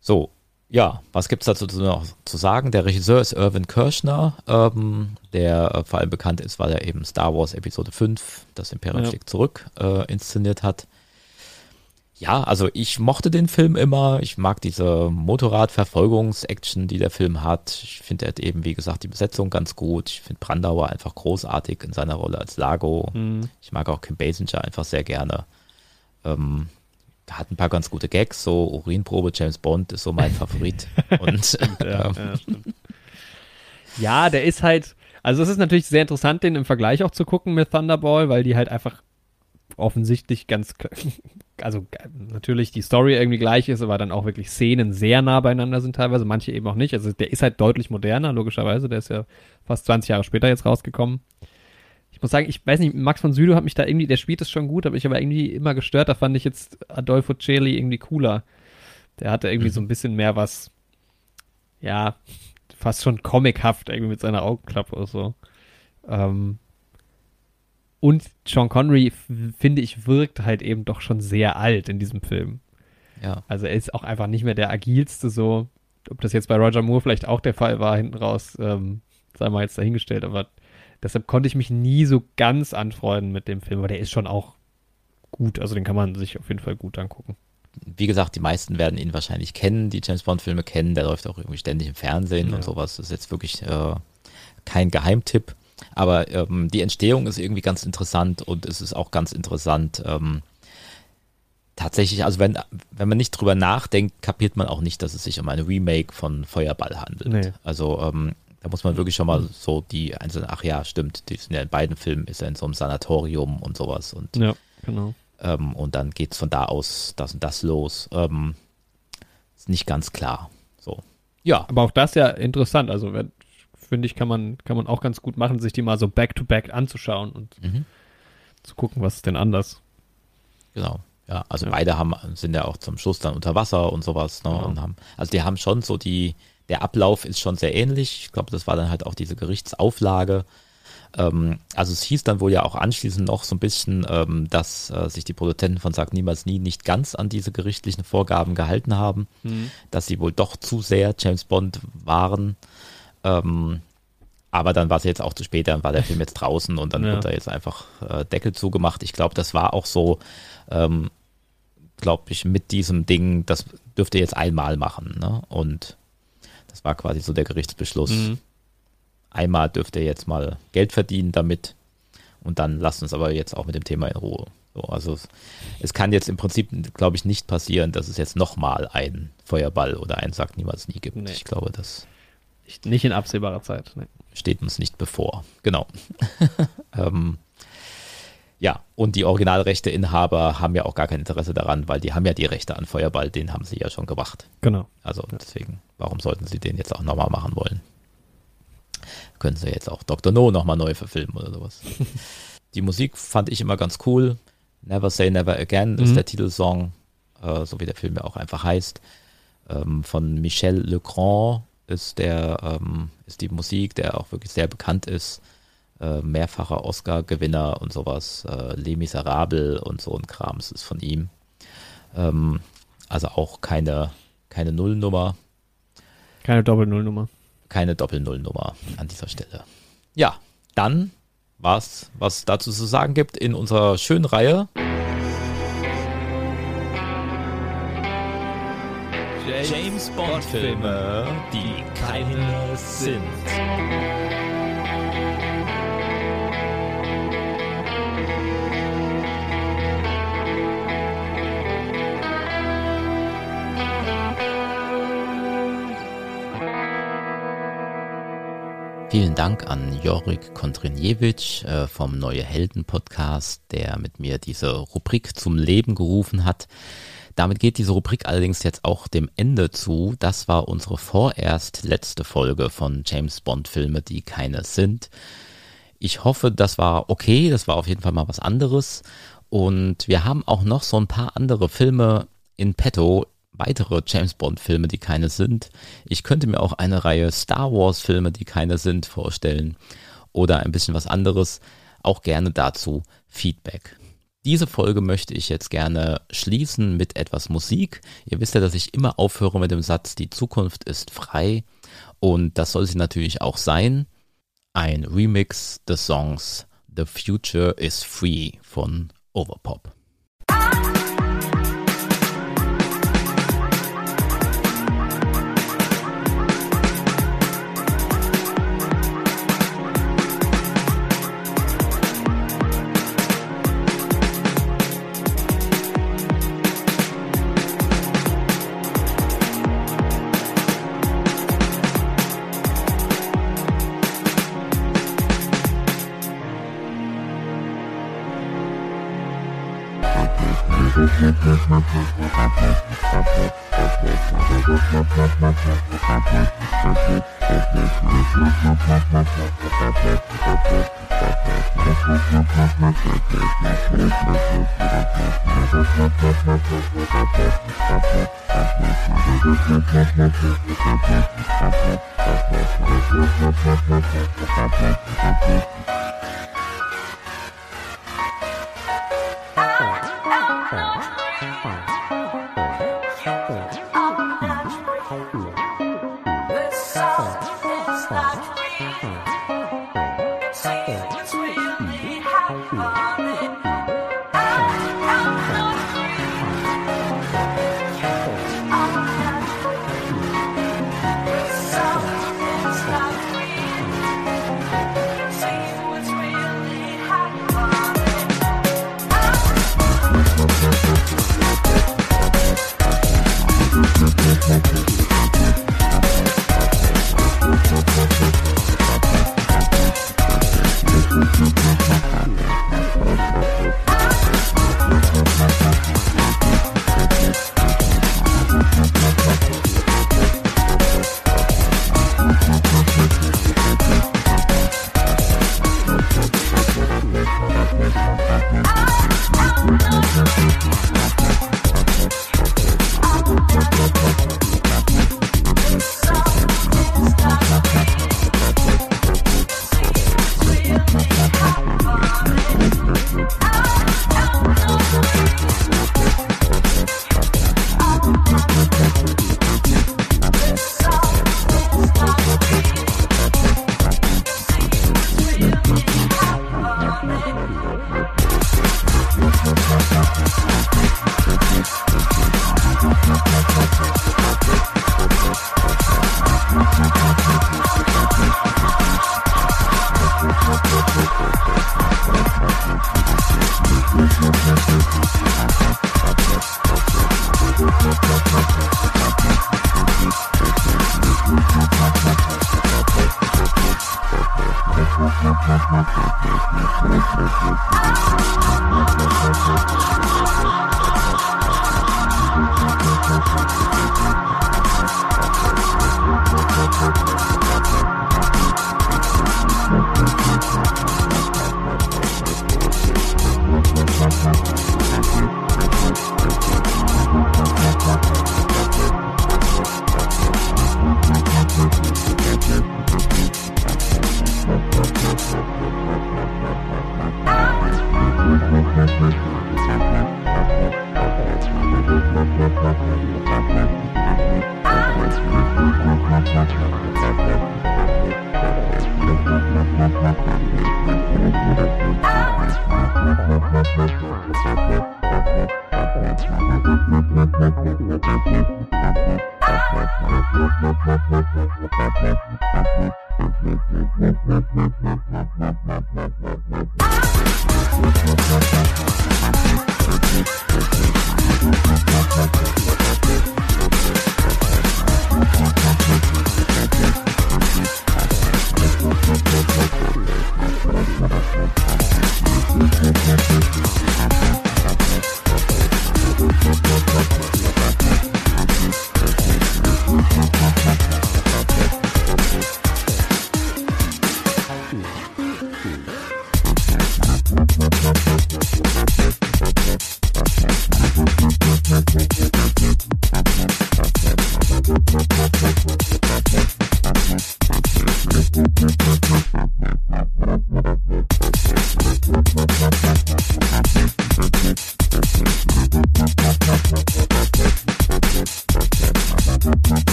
so, ja, was gibt's dazu noch zu sagen? Der Regisseur ist Irvin Kirschner, ähm, der äh, vor allem bekannt ist, weil er eben Star Wars Episode 5, das Imperium Ja. schlägt zurück, äh, inszeniert hat. Ja, also ich mochte den Film immer. Ich mag diese Motorradverfolgungs-Action, die der Film hat. Ich finde er hat eben, wie gesagt, die Besetzung ganz gut. Ich finde Brandauer einfach großartig in seiner Rolle als Lago. Mhm. Ich mag auch Kim Basinger einfach sehr gerne. Ähm, hat ein paar ganz gute Gags, so Urinprobe James Bond ist so mein Favorit. Und ja, ähm, ja, ja, der ist halt, Also es ist natürlich sehr interessant, den im Vergleich auch zu gucken mit Thunderball, weil die halt einfach offensichtlich ganz, also natürlich die Story irgendwie gleich ist, aber dann auch wirklich Szenen sehr nah beieinander sind teilweise, manche eben auch nicht. Also der ist halt deutlich moderner, logischerweise. Der ist ja fast 20 Jahre später jetzt rausgekommen. Ich muss sagen, ich weiß nicht, Max von Südow hat mich da irgendwie, der spielt es schon gut, aber ich aber irgendwie immer gestört. Da fand ich jetzt Adolfo Celi irgendwie cooler. Der hatte irgendwie mhm. so ein bisschen mehr was, ja, fast schon comichaft irgendwie mit seiner Augenklappe oder so. Ähm, und Sean Connery, finde ich, wirkt halt eben doch schon sehr alt in diesem Film. Ja. Also er ist auch einfach nicht mehr der agilste so. Ob das jetzt bei Roger Moore vielleicht auch der Fall war, hinten raus, ähm, sei mal jetzt dahingestellt. Aber deshalb konnte ich mich nie so ganz anfreunden mit dem Film, aber der ist schon auch gut. Also den kann man sich auf jeden Fall gut angucken. Wie gesagt, die meisten werden ihn wahrscheinlich kennen, die James Bond-Filme kennen. Der läuft auch irgendwie ständig im Fernsehen ja. und sowas. Das ist jetzt wirklich äh, kein Geheimtipp. Aber ähm, die Entstehung ist irgendwie ganz interessant und es ist auch ganz interessant. Ähm, tatsächlich, also wenn, wenn man nicht drüber nachdenkt, kapiert man auch nicht, dass es sich um eine Remake von Feuerball handelt. Nee. Also ähm, da muss man wirklich schon mal so die einzelnen, ach ja, stimmt, die sind ja in beiden Filmen, ist er in so einem Sanatorium und sowas. Und, ja, genau. Ähm, und dann geht es von da aus das und das los. Ähm, ist nicht ganz klar. So. Ja. Aber auch das ja interessant. Also finde ich, kann man, kann man auch ganz gut machen, sich die mal so back-to-back -back anzuschauen und mhm. zu gucken, was ist denn anders. Genau. Ja, also ja. beide haben, sind ja auch zum Schluss dann unter Wasser und sowas, ne? Genau. Und haben, also die haben schon so die, der Ablauf ist schon sehr ähnlich. Ich glaube, das war dann halt auch diese Gerichtsauflage. Ähm, also es hieß dann wohl ja auch anschließend noch so ein bisschen, ähm, dass äh, sich die Produzenten von Sag Niemals Nie nicht ganz an diese gerichtlichen Vorgaben gehalten haben, mhm. dass sie wohl doch zu sehr James Bond waren. Ähm, aber dann war es jetzt auch zu spät, dann war der Film jetzt draußen und dann ja. wird er jetzt einfach äh, Deckel zugemacht. Ich glaube, das war auch so, ähm, glaube ich, mit diesem Ding, das dürft ihr jetzt einmal machen. Ne? Und das war quasi so der Gerichtsbeschluss. Mhm. Einmal dürft ihr jetzt mal Geld verdienen damit und dann lasst uns aber jetzt auch mit dem Thema in Ruhe. So, also es, es, kann jetzt im Prinzip, glaube ich, nicht passieren, dass es jetzt nochmal einen Feuerball oder einen Sack niemals nie gibt. Nee. Ich glaube, das nicht, in absehbarer Zeit. Nee. Steht uns nicht bevor. Genau. ähm, ja, und die Originalrechteinhaber haben ja auch gar kein Interesse daran, weil die haben ja die Rechte an Feuerball, den haben sie ja schon gemacht. Genau. Also deswegen, warum sollten sie den jetzt auch nochmal machen wollen? Können sie jetzt auch Dr. No nochmal neu verfilmen oder sowas. die Musik fand ich immer ganz cool. Never Say Never Again mhm. ist der Titelsong, äh, so wie der Film ja auch einfach heißt. Ähm, von Michel Legrand ist der, ähm, ist die Musik, der auch wirklich sehr bekannt ist. Äh, mehrfacher Oscar-Gewinner und sowas. Äh, Les Miserables und so ein Krams ist von ihm. Ähm, also auch keine, keine Nullnummer. Keine Doppel-Nullnummer. Keine Doppel-Nullnummer an dieser Stelle. Ja, dann was, was dazu zu sagen gibt in unserer schönen Reihe. James Bond Filme, die keine sind. Vielen Dank an Jorik Kontrinjewitsch äh, vom Neue Helden Podcast, der mit mir diese Rubrik zum Leben gerufen hat. Damit geht diese Rubrik allerdings jetzt auch dem Ende zu. Das war unsere vorerst letzte Folge von James Bond Filme, die keine sind. Ich hoffe, das war okay. Das war auf jeden Fall mal was anderes. Und wir haben auch noch so ein paar andere Filme in petto. Weitere James Bond Filme, die keine sind. Ich könnte mir auch eine Reihe Star Wars Filme, die keine sind, vorstellen. Oder ein bisschen was anderes. Auch gerne dazu Feedback. Diese Folge möchte ich jetzt gerne schließen mit etwas Musik. Ihr wisst ja, dass ich immer aufhöre mit dem Satz, die Zukunft ist frei. Und das soll sie natürlich auch sein. Ein Remix des Songs The Future is Free von Overpop. Oh, oh, oh. Thank